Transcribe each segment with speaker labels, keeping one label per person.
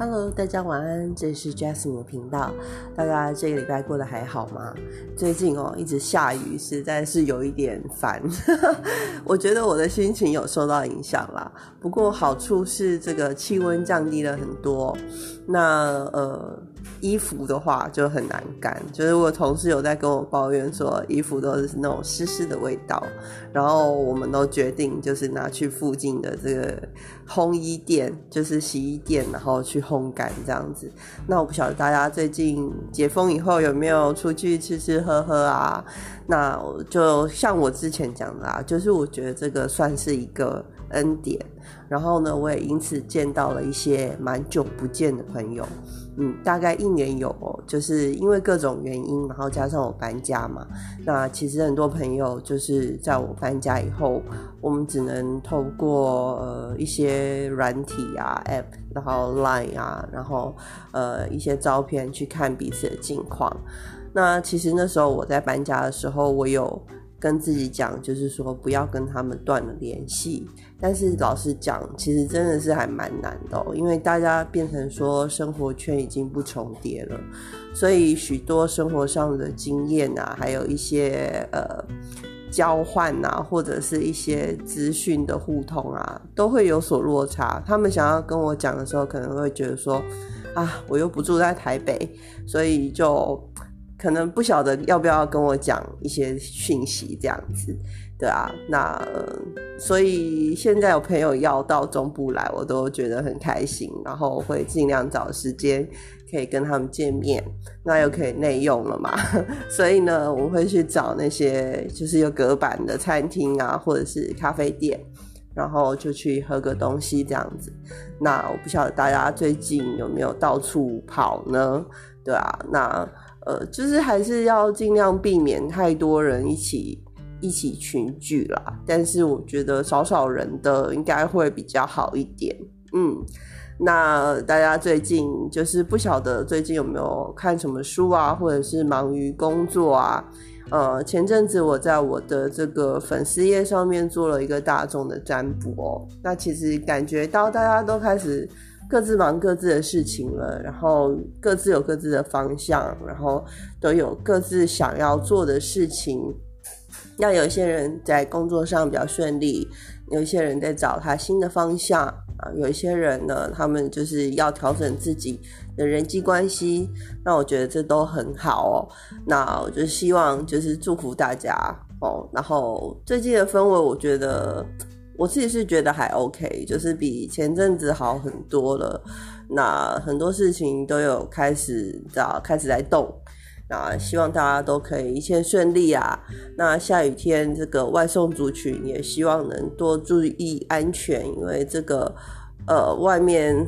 Speaker 1: Hello，大家晚安，这是 Jasmine 的频道。大家这个礼拜过得还好吗？最近哦，一直下雨，实在是有一点烦。我觉得我的心情有受到影响啦。不过好处是这个气温降低了很多。那呃，衣服的话就很难干，就是我同事有在跟我抱怨说，衣服都是那种湿湿的味道。然后我们都决定就是拿去附近的这个烘衣店，就是洗衣店，然后去烘干这样子。那我不晓得大家最近解封以后有没有出去吃吃喝喝啊？那就像我之前讲的啊，就是我觉得这个算是一个恩典。然后呢，我也因此见到了一些蛮久不见的朋友，嗯，大概一年有，就是因为各种原因，然后加上我搬家嘛，那其实很多朋友就是在我搬家以后，我们只能透过呃一些软体啊 App，然后 Line 啊，然后呃一些照片去看彼此的近况。那其实那时候我在搬家的时候，我有。跟自己讲，就是说不要跟他们断了联系。但是老实讲，其实真的是还蛮难的，因为大家变成说生活圈已经不重叠了，所以许多生活上的经验啊，还有一些呃交换啊，或者是一些资讯的互通啊，都会有所落差。他们想要跟我讲的时候，可能会觉得说啊，我又不住在台北，所以就。可能不晓得要不要跟我讲一些讯息这样子，对啊，那所以现在有朋友要到中部来，我都觉得很开心，然后会尽量找时间可以跟他们见面，那又可以内用了嘛，所以呢，我会去找那些就是有隔板的餐厅啊，或者是咖啡店，然后就去喝个东西这样子。那我不晓得大家最近有没有到处跑呢？对啊，那。呃，就是还是要尽量避免太多人一起一起群聚啦。但是我觉得少少人的应该会比较好一点。嗯，那大家最近就是不晓得最近有没有看什么书啊，或者是忙于工作啊？呃，前阵子我在我的这个粉丝页上面做了一个大众的占卜哦。那其实感觉到大家都开始。各自忙各自的事情了，然后各自有各自的方向，然后都有各自想要做的事情。那有一些人在工作上比较顺利，有一些人在找他新的方向啊，有一些人呢，他们就是要调整自己的人际关系。那我觉得这都很好哦。那我就希望就是祝福大家哦。然后最近的氛围，我觉得。我自己是觉得还 OK，就是比前阵子好很多了。那很多事情都有开始在开始在动。那希望大家都可以一切顺利啊。那下雨天这个外送族群也希望能多注意安全，因为这个呃外面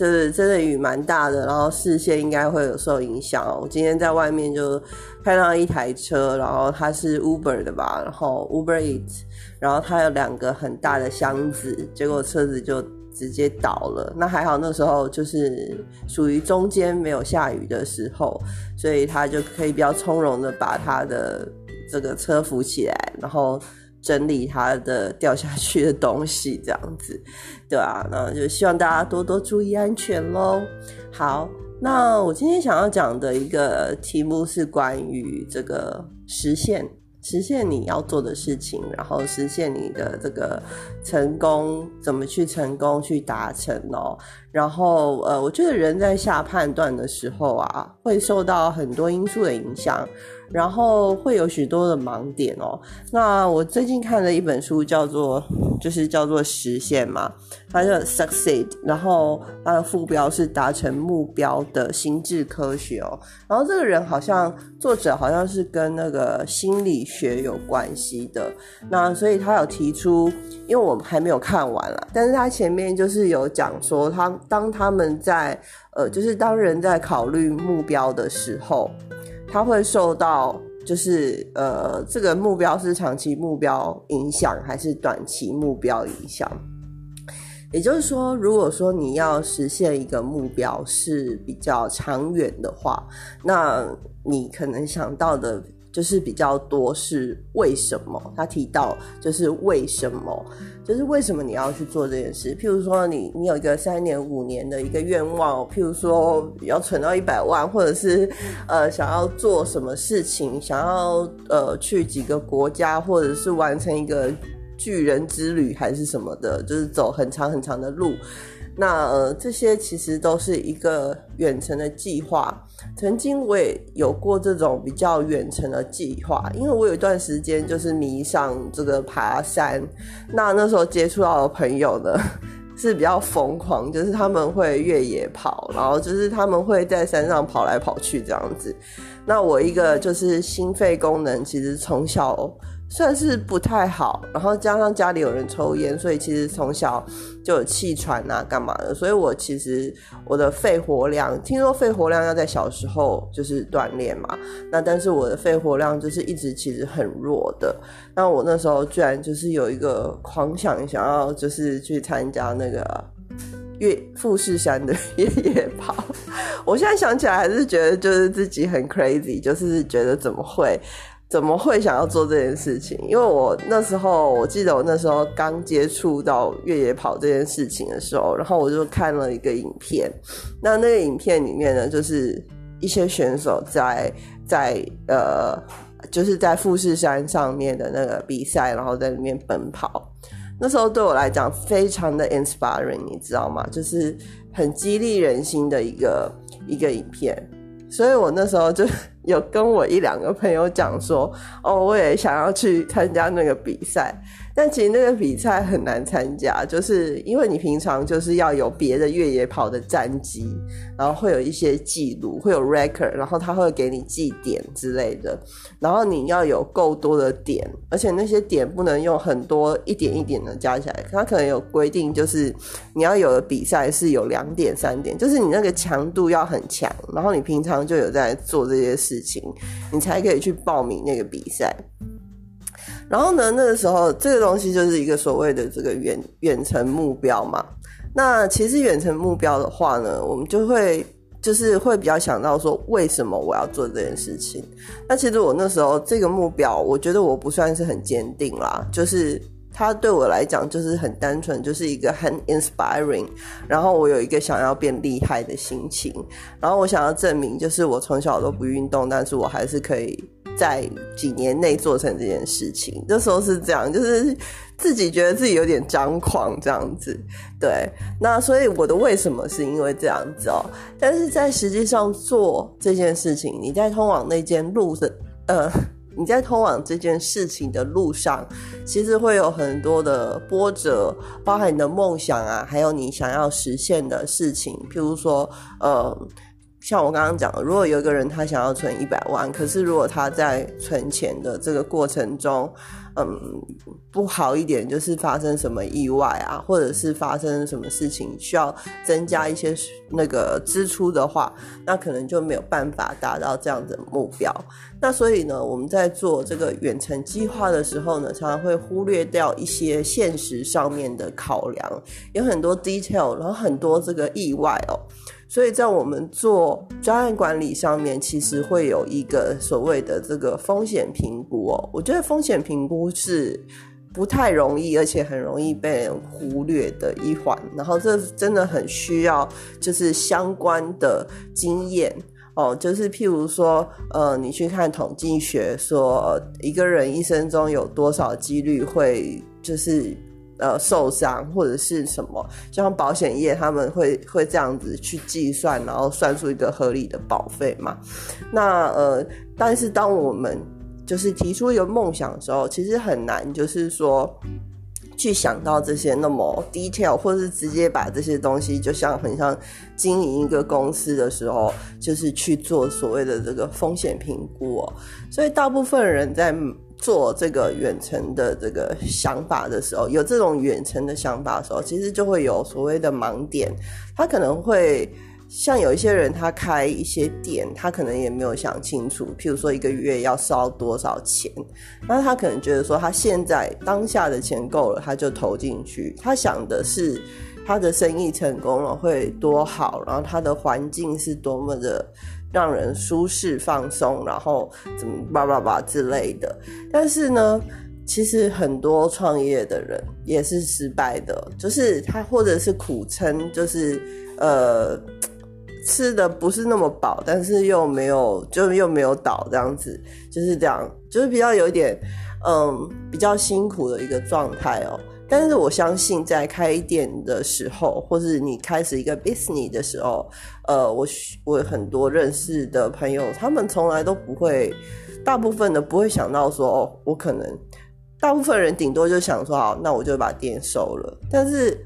Speaker 1: 就是真的雨蛮大的，然后视线应该会有受影响。我今天在外面就看到一台车，然后它是 Uber 的吧，然后 Uber Eat，。然后它有两个很大的箱子，结果车子就直接倒了。那还好，那时候就是属于中间没有下雨的时候，所以他就可以比较从容的把他的这个车扶起来，然后整理他的掉下去的东西，这样子，对啊，那就希望大家多多注意安全喽。好，那我今天想要讲的一个题目是关于这个实现。实现你要做的事情，然后实现你的这个成功，怎么去成功去达成哦？然后呃，我觉得人在下判断的时候啊，会受到很多因素的影响。然后会有许多的盲点哦。那我最近看了一本书，叫做就是叫做实现嘛，它叫 succeed，然后它的副标是达成目标的心智科学哦。然后这个人好像作者好像是跟那个心理学有关系的。那所以他有提出，因为我们还没有看完了，但是他前面就是有讲说，他当他们在呃，就是当人在考虑目标的时候。他会受到，就是呃，这个目标是长期目标影响还是短期目标影响？也就是说，如果说你要实现一个目标是比较长远的话，那你可能想到的就是比较多是为什么？他提到就是为什么，就是为什么你要去做这件事？譬如说，你你有一个三年五年的一个愿望，譬如说要存到一百万，或者是呃想要做什么事情，想要呃去几个国家，或者是完成一个巨人之旅，还是什么的，就是走很长很长的路。那呃，这些其实都是一个远程的计划。曾经我也有过这种比较远程的计划，因为我有一段时间就是迷上这个爬山。那那时候接触到的朋友呢 是比较疯狂，就是他们会越野跑，然后就是他们会在山上跑来跑去这样子。那我一个就是心肺功能，其实从小。算是不太好，然后加上家里有人抽烟，所以其实从小就有气喘啊，干嘛的？所以我其实我的肺活量，听说肺活量要在小时候就是锻炼嘛，那但是我的肺活量就是一直其实很弱的。那我那时候居然就是有一个狂想，想要就是去参加那个越富士山的 越野跑。我现在想起来还是觉得就是自己很 crazy，就是觉得怎么会？怎么会想要做这件事情？因为我那时候，我记得我那时候刚接触到越野跑这件事情的时候，然后我就看了一个影片。那那个影片里面呢，就是一些选手在在呃，就是在富士山上面的那个比赛，然后在里面奔跑。那时候对我来讲非常的 inspiring，你知道吗？就是很激励人心的一个一个影片。所以我那时候就有跟我一两个朋友讲说，哦，我也想要去参加那个比赛。但其实那个比赛很难参加，就是因为你平常就是要有别的越野跑的战绩，然后会有一些记录，会有 record，然后他会给你记点之类的，然后你要有够多的点，而且那些点不能用很多一点一点的加起来，他可能有规定，就是你要有的比赛是有两点三点，就是你那个强度要很强，然后你平常就有在做这些事情，你才可以去报名那个比赛。然后呢，那个时候这个东西就是一个所谓的这个远远程目标嘛。那其实远程目标的话呢，我们就会就是会比较想到说，为什么我要做这件事情？那其实我那时候这个目标，我觉得我不算是很坚定啦，就是它对我来讲就是很单纯，就是一个很 inspiring。然后我有一个想要变厉害的心情，然后我想要证明，就是我从小都不运动，但是我还是可以。在几年内做成这件事情，那时候是这样，就是自己觉得自己有点张狂这样子，对。那所以我的为什么是因为这样子哦，但是在实际上做这件事情，你在通往那间路的，呃，你在通往这件事情的路上，其实会有很多的波折，包含你的梦想啊，还有你想要实现的事情，譬如说，呃。像我刚刚讲的，如果有一个人他想要存一百万，可是如果他在存钱的这个过程中，嗯，不好一点，就是发生什么意外啊，或者是发生什么事情需要增加一些那个支出的话，那可能就没有办法达到这样的目标。那所以呢，我们在做这个远程计划的时候呢，常常会忽略掉一些现实上面的考量，有很多 detail，然后很多这个意外哦。所以在我们做专案管理上面，其实会有一个所谓的这个风险评估哦。我觉得风险评估是不太容易，而且很容易被人忽略的一环。然后这真的很需要就是相关的经验哦。就是譬如说，呃，你去看统计学，说一个人一生中有多少几率会就是。呃，受伤或者是什么，像保险业他们会会这样子去计算，然后算出一个合理的保费嘛。那呃，但是当我们就是提出一个梦想的时候，其实很难，就是说去想到这些那么 detail，或是直接把这些东西，就像很像经营一个公司的时候，就是去做所谓的这个风险评估。所以大部分人在。做这个远程的这个想法的时候，有这种远程的想法的时候，其实就会有所谓的盲点。他可能会像有一些人，他开一些店，他可能也没有想清楚，譬如说一个月要烧多少钱，那他可能觉得说他现在当下的钱够了，他就投进去。他想的是他的生意成功了会多好，然后他的环境是多么的。让人舒适放松，然后怎么叭叭叭之类的。但是呢，其实很多创业的人也是失败的，就是他或者是苦撑，就是呃吃的不是那么饱，但是又没有就又没有倒这样子，就是这样，就是比较有一点嗯比较辛苦的一个状态哦。但是我相信，在开店的时候，或是你开始一个 business 的时候，呃，我我很多认识的朋友，他们从来都不会，大部分的不会想到说，哦，我可能，大部分人顶多就想说，好，那我就把店收了。但是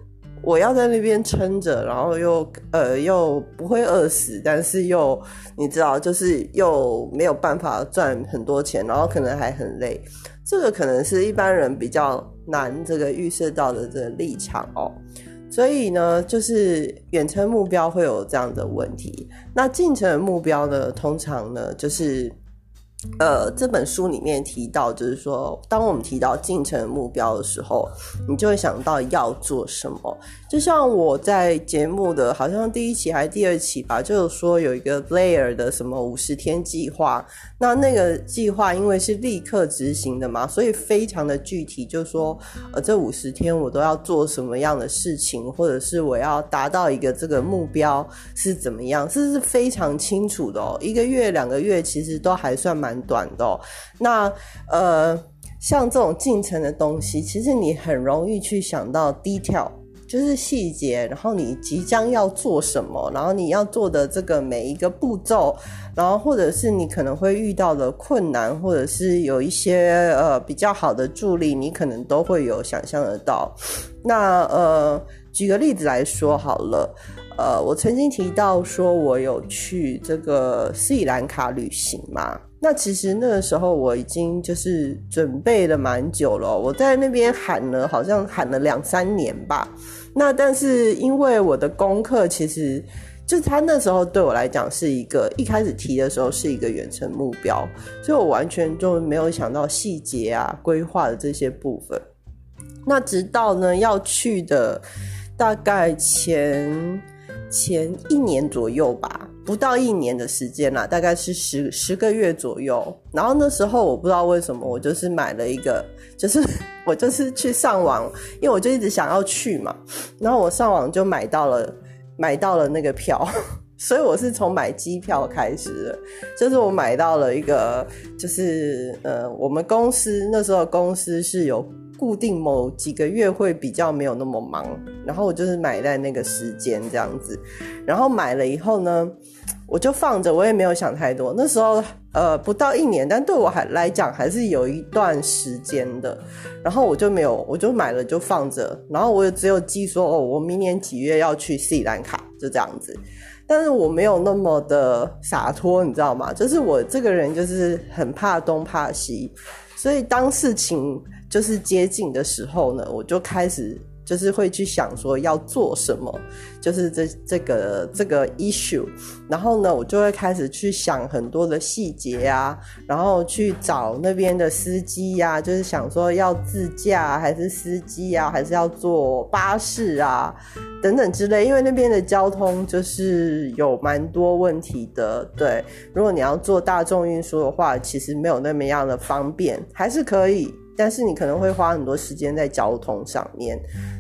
Speaker 1: 我要在那边撑着，然后又呃又不会饿死，但是又你知道，就是又没有办法赚很多钱，然后可能还很累。这个可能是一般人比较难这个预设到的这个立场哦，所以呢，就是远程目标会有这样的问题。那近程目标呢，通常呢就是。呃，这本书里面提到，就是说，当我们提到进程目标的时候，你就会想到要做什么。就像我在节目的好像第一期还是第二期吧，就是说有一个 Blair 的什么五十天计划。那那个计划因为是立刻执行的嘛，所以非常的具体，就是说，呃，这五十天我都要做什么样的事情，或者是我要达到一个这个目标是怎么样，这是非常清楚的哦。一个月、两个月其实都还算蛮。短的，那呃，像这种进程的东西，其实你很容易去想到 detail，就是细节，然后你即将要做什么，然后你要做的这个每一个步骤，然后或者是你可能会遇到的困难，或者是有一些呃比较好的助力，你可能都会有想象得到。那呃，举个例子来说好了。呃，我曾经提到说，我有去这个斯里兰卡旅行嘛。那其实那个时候我已经就是准备了蛮久了，我在那边喊了，好像喊了两三年吧。那但是因为我的功课，其实就他那时候对我来讲是一个一开始提的时候是一个远程目标，所以我完全就没有想到细节啊、规划的这些部分。那直到呢要去的大概前。前一年左右吧，不到一年的时间啦，大概是十十个月左右。然后那时候我不知道为什么，我就是买了一个，就是我就是去上网，因为我就一直想要去嘛。然后我上网就买到了，买到了那个票，所以我是从买机票开始的。就是我买到了一个，就是呃，我们公司那时候公司是有。固定某几个月会比较没有那么忙，然后我就是买在那个时间这样子，然后买了以后呢，我就放着，我也没有想太多。那时候呃不到一年，但对我还来讲还是有一段时间的，然后我就没有，我就买了就放着，然后我也只有记说哦，我明年几月要去斯里兰卡，就这样子。但是我没有那么的洒脱，你知道吗？就是我这个人就是很怕东怕西，所以当事情。就是接近的时候呢，我就开始就是会去想说要做什么，就是这这个这个 issue，然后呢，我就会开始去想很多的细节啊，然后去找那边的司机呀，就是想说要自驾还是司机啊，还是要坐巴士啊等等之类，因为那边的交通就是有蛮多问题的。对，如果你要坐大众运输的话，其实没有那么样的方便，还是可以。但是你可能会花很多时间在交通上面，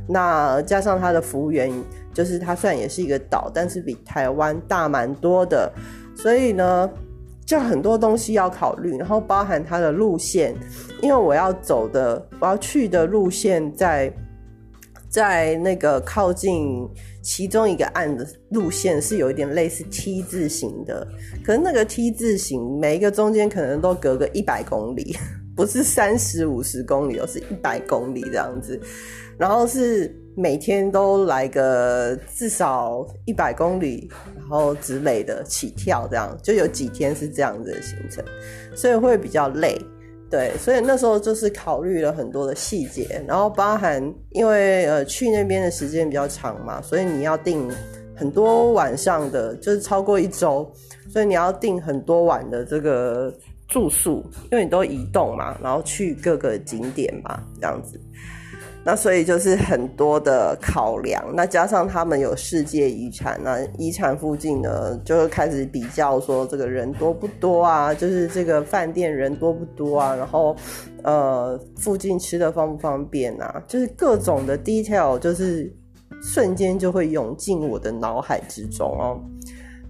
Speaker 1: 那加上它的服务员，就是它虽然也是一个岛，但是比台湾大蛮多的，所以呢，就很多东西要考虑，然后包含它的路线，因为我要走的，我要去的路线在在那个靠近其中一个岸的路线是有一点类似 T 字形的，可是那个 T 字形每一个中间可能都隔个一百公里。不是三十五十公里，而是一百公里这样子，然后是每天都来个至少一百公里，然后之类的起跳，这样就有几天是这样子的行程，所以会比较累，对，所以那时候就是考虑了很多的细节，然后包含因为呃去那边的时间比较长嘛，所以你要订很多晚上的，就是超过一周，所以你要订很多晚的这个。住宿，因为你都移动嘛，然后去各个景点嘛，这样子。那所以就是很多的考量，那加上他们有世界遗产，那遗产附近呢，就会开始比较说这个人多不多啊，就是这个饭店人多不多啊，然后呃附近吃的方不方便啊，就是各种的 detail，就是瞬间就会涌进我的脑海之中哦。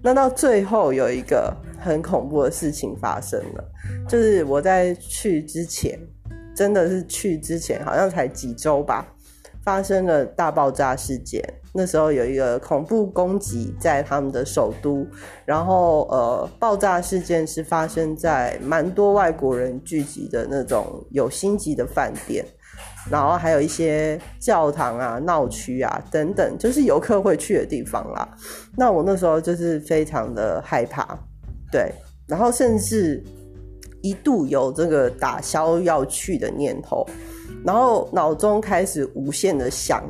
Speaker 1: 那到最后有一个很恐怖的事情发生了，就是我在去之前。真的是去之前好像才几周吧，发生了大爆炸事件。那时候有一个恐怖攻击在他们的首都，然后呃，爆炸事件是发生在蛮多外国人聚集的那种有星级的饭店，然后还有一些教堂啊、闹区啊等等，就是游客会去的地方啦。那我那时候就是非常的害怕，对，然后甚至。一度有这个打消要去的念头，然后脑中开始无限的想，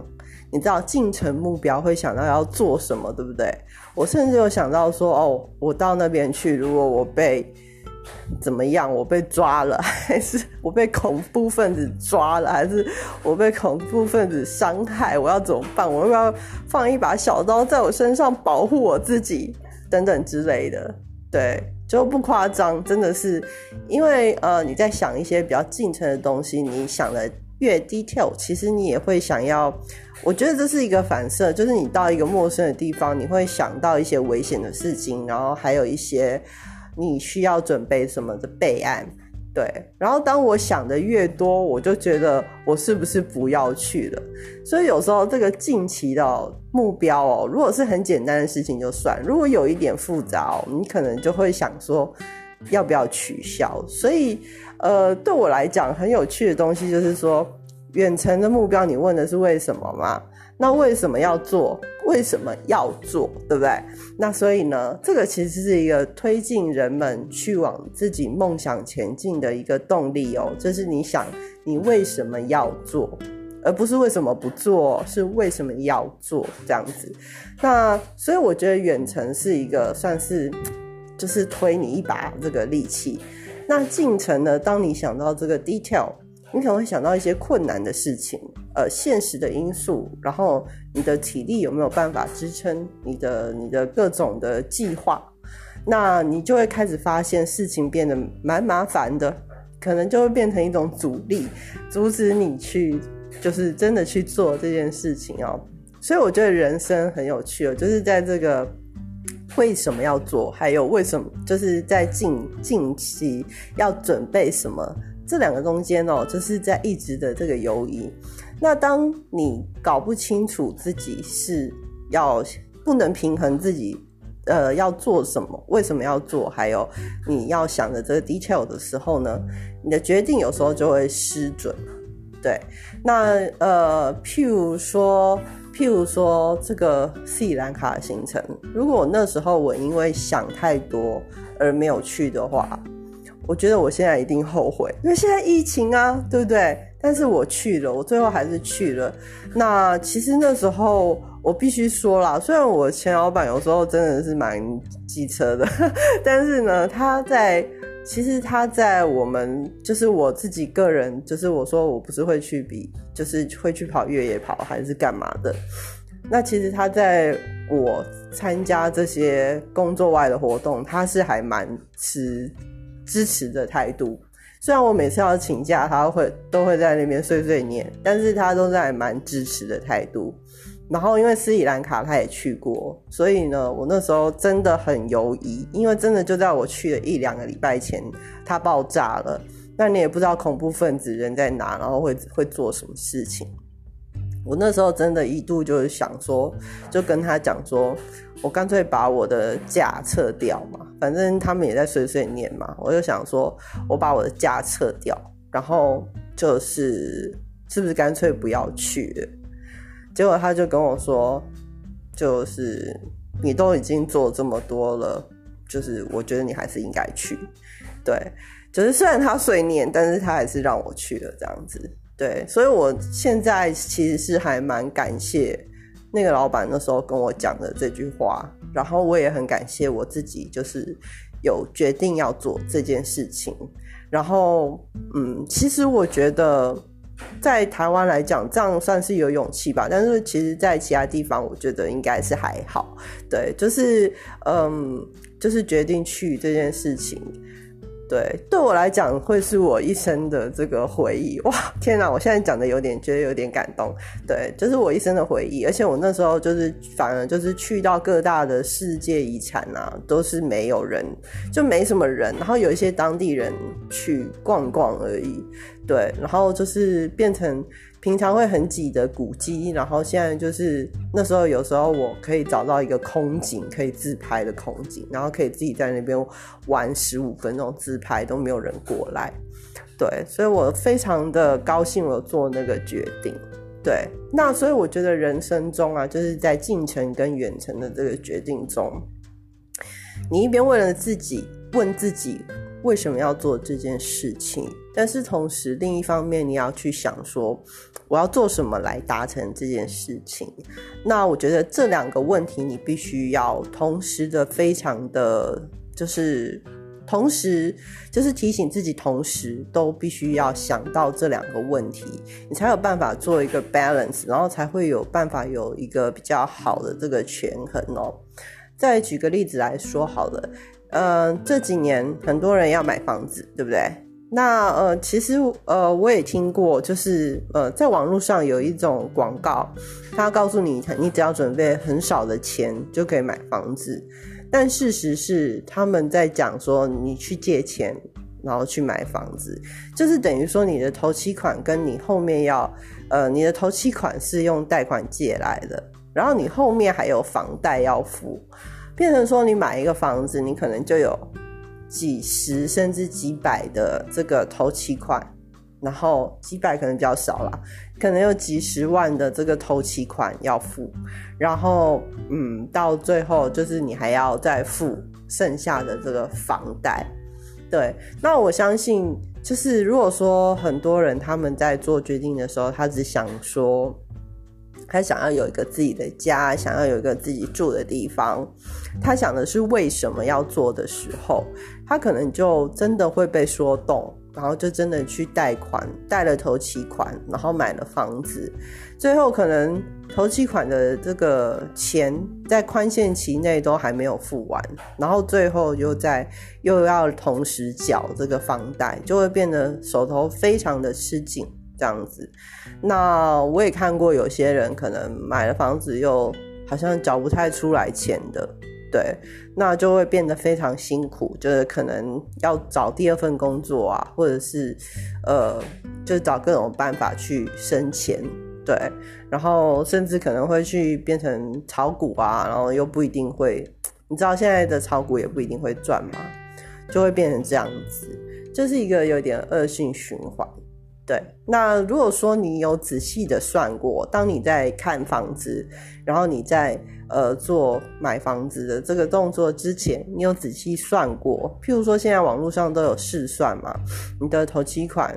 Speaker 1: 你知道进程目标会想到要做什么，对不对？我甚至有想到说，哦，我到那边去，如果我被怎么样，我被抓了，还是我被恐怖分子抓了，还是我被恐怖分子伤害，我要怎么办？我要不要放一把小刀在我身上保护我自己，等等之类的，对。就不夸张，真的是，因为呃，你在想一些比较近程的东西，你想的越 detail，其实你也会想要。我觉得这是一个反射，就是你到一个陌生的地方，你会想到一些危险的事情，然后还有一些你需要准备什么的备案。对，然后当我想的越多，我就觉得我是不是不要去了？所以有时候这个近期的目标哦，如果是很简单的事情就算；如果有一点复杂，你可能就会想说要不要取消。所以，呃，对我来讲很有趣的东西就是说，远程的目标，你问的是为什么吗？那为什么要做？为什么要做？对不对？那所以呢，这个其实是一个推进人们去往自己梦想前进的一个动力哦。就是你想，你为什么要做，而不是为什么不做，是为什么要做这样子。那所以我觉得远程是一个算是，就是推你一把这个力气。那进程呢？当你想到这个 detail。你可能会想到一些困难的事情，呃，现实的因素，然后你的体力有没有办法支撑你的你的各种的计划？那你就会开始发现事情变得蛮麻烦的，可能就会变成一种阻力，阻止你去就是真的去做这件事情哦。所以我觉得人生很有趣哦，就是在这个为什么要做，还有为什么就是在近近期要准备什么。这两个中间哦，就是在一直的这个犹疑。那当你搞不清楚自己是要不能平衡自己，呃，要做什么，为什么要做，还有你要想的这个 detail 的时候呢，你的决定有时候就会失准。对，那呃，譬如说，譬如说这个斯里兰卡的行程，如果那时候我因为想太多而没有去的话。我觉得我现在一定后悔，因为现在疫情啊，对不对？但是我去了，我最后还是去了。那其实那时候我必须说啦，虽然我前老板有时候真的是蛮机车的，但是呢，他在其实他在我们就是我自己个人，就是我说我不是会去比，就是会去跑越野跑还是干嘛的。那其实他在我参加这些工作外的活动，他是还蛮持。支持的态度，虽然我每次要请假，他会都会在那边碎碎念，但是他都在蛮支持的态度。然后因为斯里兰卡他也去过，所以呢，我那时候真的很犹疑，因为真的就在我去了一两个礼拜前，它爆炸了。那你也不知道恐怖分子人在哪，然后会会做什么事情。我那时候真的一度就是想说，就跟他讲说，我干脆把我的假撤掉嘛，反正他们也在碎碎念嘛，我就想说，我把我的假撤掉，然后就是是不是干脆不要去了？结果他就跟我说，就是你都已经做这么多了，就是我觉得你还是应该去。对，就是虽然他碎念，但是他还是让我去了这样子。对，所以我现在其实是还蛮感谢那个老板那时候跟我讲的这句话，然后我也很感谢我自己，就是有决定要做这件事情。然后，嗯，其实我觉得在台湾来讲，这样算是有勇气吧。但是其实，在其他地方，我觉得应该是还好。对，就是嗯，就是决定去这件事情。对，对我来讲会是我一生的这个回忆。哇，天哪！我现在讲的有点觉得有点感动。对，就是我一生的回忆。而且我那时候就是反而就是去到各大的世界遗产啊，都是没有人，就没什么人。然后有一些当地人去逛逛而已。对，然后就是变成。平常会很挤的古迹，然后现在就是那时候，有时候我可以找到一个空景，可以自拍的空景，然后可以自己在那边玩十五分钟自拍，都没有人过来。对，所以我非常的高兴，我做那个决定。对，那所以我觉得人生中啊，就是在近程跟远程的这个决定中，你一边为了自己问自己为什么要做这件事情，但是同时另一方面你要去想说。我要做什么来达成这件事情？那我觉得这两个问题你必须要同时的，非常的，就是同时就是提醒自己，同时都必须要想到这两个问题，你才有办法做一个 balance，然后才会有办法有一个比较好的这个权衡哦。再举个例子来说好了，嗯，这几年很多人要买房子，对不对？那呃，其实呃，我也听过，就是呃，在网络上有一种广告，他告诉你，你只要准备很少的钱就可以买房子。但事实是，他们在讲说，你去借钱，然后去买房子，就是等于说你的头期款跟你后面要，呃，你的头期款是用贷款借来的，然后你后面还有房贷要付，变成说你买一个房子，你可能就有。几十甚至几百的这个头期款，然后几百可能比较少了，可能有几十万的这个头期款要付，然后嗯，到最后就是你还要再付剩下的这个房贷。对，那我相信就是如果说很多人他们在做决定的时候，他只想说。他想要有一个自己的家，想要有一个自己住的地方。他想的是为什么要做的时候，他可能就真的会被说动，然后就真的去贷款，贷了头期款，然后买了房子。最后可能头期款的这个钱在宽限期内都还没有付完，然后最后又在又要同时缴这个房贷，就会变得手头非常的吃紧。这样子，那我也看过有些人可能买了房子，又好像缴不太出来钱的，对，那就会变得非常辛苦，就是可能要找第二份工作啊，或者是呃，就是找各种办法去生钱，对，然后甚至可能会去变成炒股啊，然后又不一定会，你知道现在的炒股也不一定会赚嘛，就会变成这样子，就是一个有点恶性循环。对，那如果说你有仔细的算过，当你在看房子，然后你在呃做买房子的这个动作之前，你有仔细算过，譬如说现在网络上都有试算嘛，你的头期款，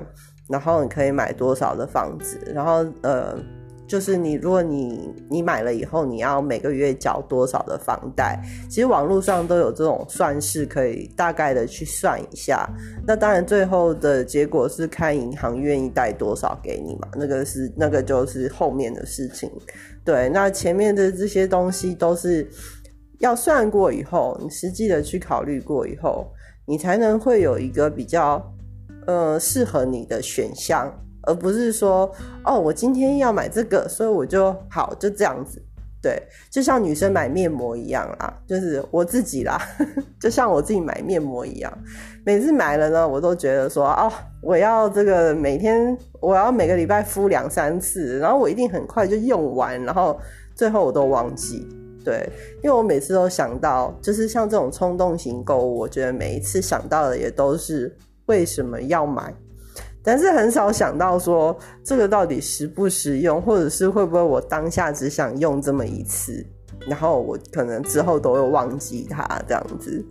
Speaker 1: 然后你可以买多少的房子，然后呃。就是你，如果你你买了以后，你要每个月缴多少的房贷？其实网络上都有这种算式，可以大概的去算一下。那当然，最后的结果是看银行愿意贷多少给你嘛，那个是那个就是后面的事情。对，那前面的这些东西都是要算过以后，你实际的去考虑过以后，你才能会有一个比较呃适合你的选项。而不是说哦，我今天要买这个，所以我就好就这样子，对，就像女生买面膜一样啦，就是我自己啦，就像我自己买面膜一样，每次买了呢，我都觉得说哦，我要这个每天我要每个礼拜敷两三次，然后我一定很快就用完，然后最后我都忘记，对，因为我每次都想到，就是像这种冲动型购物，我觉得每一次想到的也都是为什么要买。但是很少想到说这个到底实不实用，或者是会不会我当下只想用这么一次，然后我可能之后都会忘记它这样子。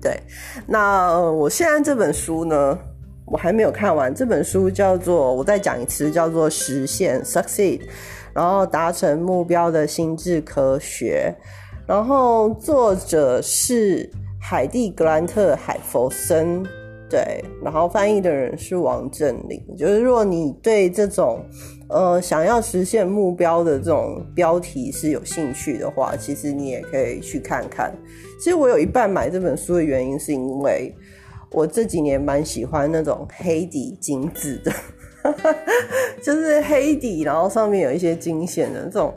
Speaker 1: 对，那我现在这本书呢，我还没有看完。这本书叫做，我再讲一次，叫做《实现 Succeed》，然后达成目标的心智科学。然后作者是海蒂·格兰特·海佛森。对，然后翻译的人是王振林。就是如果你对这种呃想要实现目标的这种标题是有兴趣的话，其实你也可以去看看。其实我有一半买这本书的原因，是因为我这几年蛮喜欢那种黑底金字的，就是黑底，然后上面有一些金线的这种。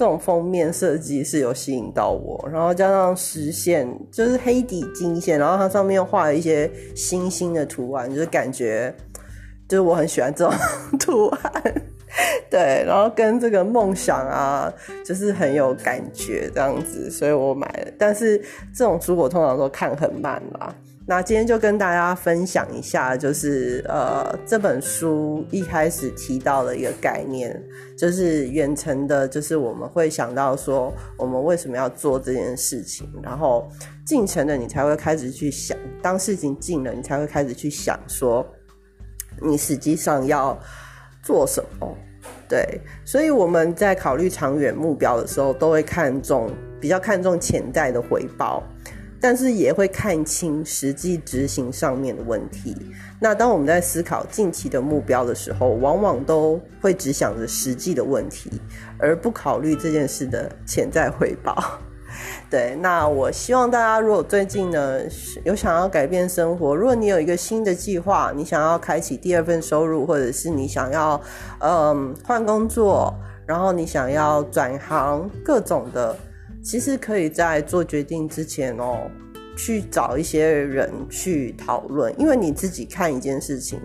Speaker 1: 这种封面设计是有吸引到我，然后加上实线，就是黑底金线，然后它上面画了一些星星的图案，就是感觉，就是我很喜欢这种 图案，对，然后跟这个梦想啊，就是很有感觉这样子，所以我买了。但是这种书我通常都看很慢啦。那今天就跟大家分享一下，就是呃这本书一开始提到的一个概念，就是远程的，就是我们会想到说我们为什么要做这件事情，然后近程的你才会开始去想，当事情近了，你才会开始去想说你实际上要做什么。对，所以我们在考虑长远目标的时候，都会看重比较看重潜在的回报。但是也会看清实际执行上面的问题。那当我们在思考近期的目标的时候，往往都会只想着实际的问题，而不考虑这件事的潜在回报。对，那我希望大家如果最近呢有想要改变生活，如果你有一个新的计划，你想要开启第二份收入，或者是你想要嗯换工作，然后你想要转行，各种的。其实可以在做决定之前哦，去找一些人去讨论，因为你自己看一件事情，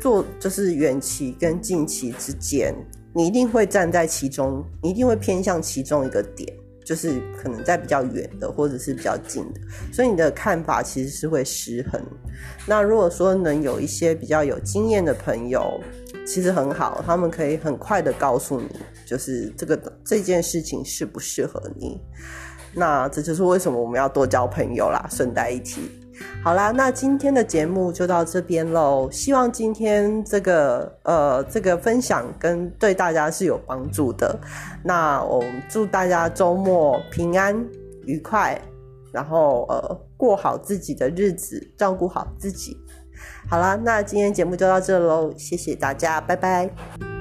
Speaker 1: 做就是远期跟近期之间，你一定会站在其中，你一定会偏向其中一个点，就是可能在比较远的或者是比较近的，所以你的看法其实是会失衡。那如果说能有一些比较有经验的朋友，其实很好，他们可以很快的告诉你。就是这个这件事情适不适合你？那这就是为什么我们要多交朋友啦。顺带一提，好啦，那今天的节目就到这边喽。希望今天这个呃这个分享跟对大家是有帮助的。那我祝大家周末平安愉快，然后呃过好自己的日子，照顾好自己。好了，那今天节目就到这喽，谢谢大家，拜拜。